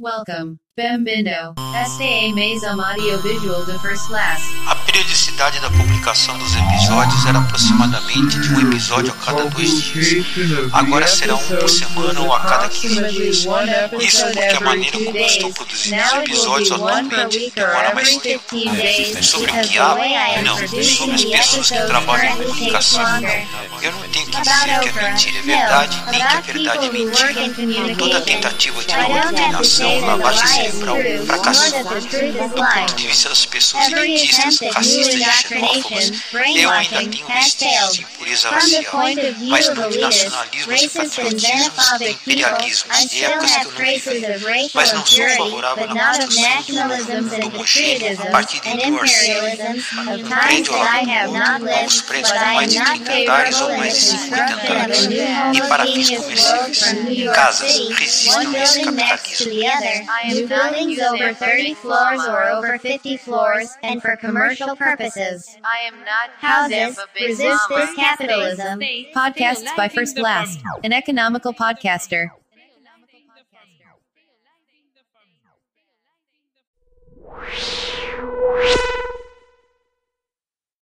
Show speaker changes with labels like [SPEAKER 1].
[SPEAKER 1] Welcome. Esta é um audiovisual de First Class.
[SPEAKER 2] A periodicidade da publicação dos episódios era aproximadamente de um episódio a cada dois dias. Agora será um por semana ou a cada 15 dias. Isso porque a maneira como eu estou produzindo os episódios atualmente demora mais tempo. Sobre o que há? Não. Sobre as pessoas que trabalham em comunicação. Eu não tenho que dizer que a mentira é verdade, nem que a verdade é mentira. Toda tentativa de doutrinação, lavagem cerebral, fracassou. Do ponto de vista das pessoas elitistas, racistas e xenófobas, eu ainda tenho vestígios impureza racial, mas não de nacionalismos e patriotismos, de imperialismos, de épocas que eu não vivi. Mas não sou favorável à construção do homogêneo a partir de duas Um prédio alugado, os prédios com mais de 30 andares ou mais de 50 andares, e para fins comerciais. Casas resistam a esse capitalismo.
[SPEAKER 3] New buildings over 30 floors or over 50 floors, and for commercial purposes.
[SPEAKER 4] I am not
[SPEAKER 3] Houses
[SPEAKER 4] of a big
[SPEAKER 3] Capitalism,
[SPEAKER 1] Podcasts by First Blast, an economical podcaster.